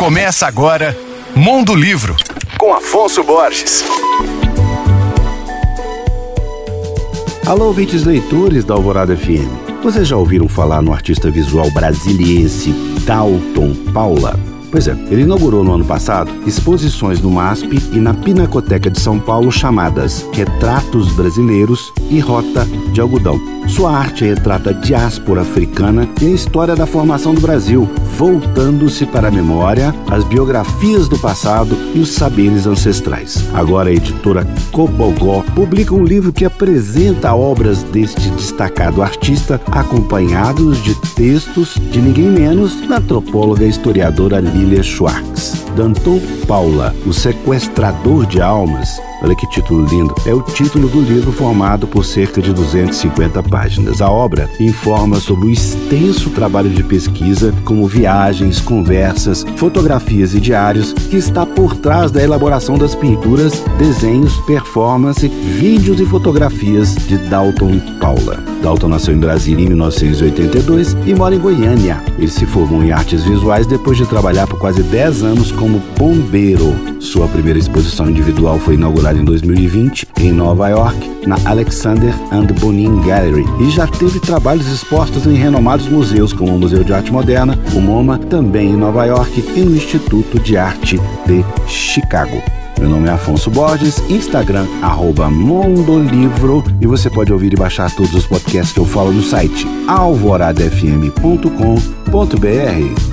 Começa agora Mundo Livro, com Afonso Borges. Alô, ouvintes leitores da Alvorada FM. Vocês já ouviram falar no artista visual brasiliense Dalton Paula? Pois é, ele inaugurou no ano passado exposições no MASP e na Pinacoteca de São Paulo chamadas Retratos Brasileiros e Rota de Algodão. Sua arte retrata a diáspora africana e a história da formação do Brasil, voltando-se para a memória, as biografias do passado e os saberes ancestrais. Agora a editora Cobogó publica um livro que apresenta obras deste destacado artista, acompanhados de textos de ninguém menos da antropóloga e historiadora Lilia Schwartz. Danton Paula, o sequestrador de almas, Olha que título lindo. É o título do livro formado por cerca de 250 páginas. A obra informa sobre o extenso trabalho de pesquisa, como viagens, conversas, fotografias e diários, que está por trás da elaboração das pinturas, desenhos, performance, vídeos e fotografias de Dalton Paula. Dalton nasceu em Brasília em 1982 e mora em Goiânia. Ele se formou em artes visuais depois de trabalhar por quase 10 anos como bombeiro. Sua primeira exposição individual foi inaugurada em 2020 em Nova York, na Alexander and Bonin Gallery, e já teve trabalhos expostos em renomados museus como o Museu de Arte Moderna, o MoMA, também em Nova York e no Instituto de Arte de Chicago. Meu nome é Afonso Borges, Instagram, arroba Mondolivro, e você pode ouvir e baixar todos os podcasts que eu falo no site alvoradafm.com.br.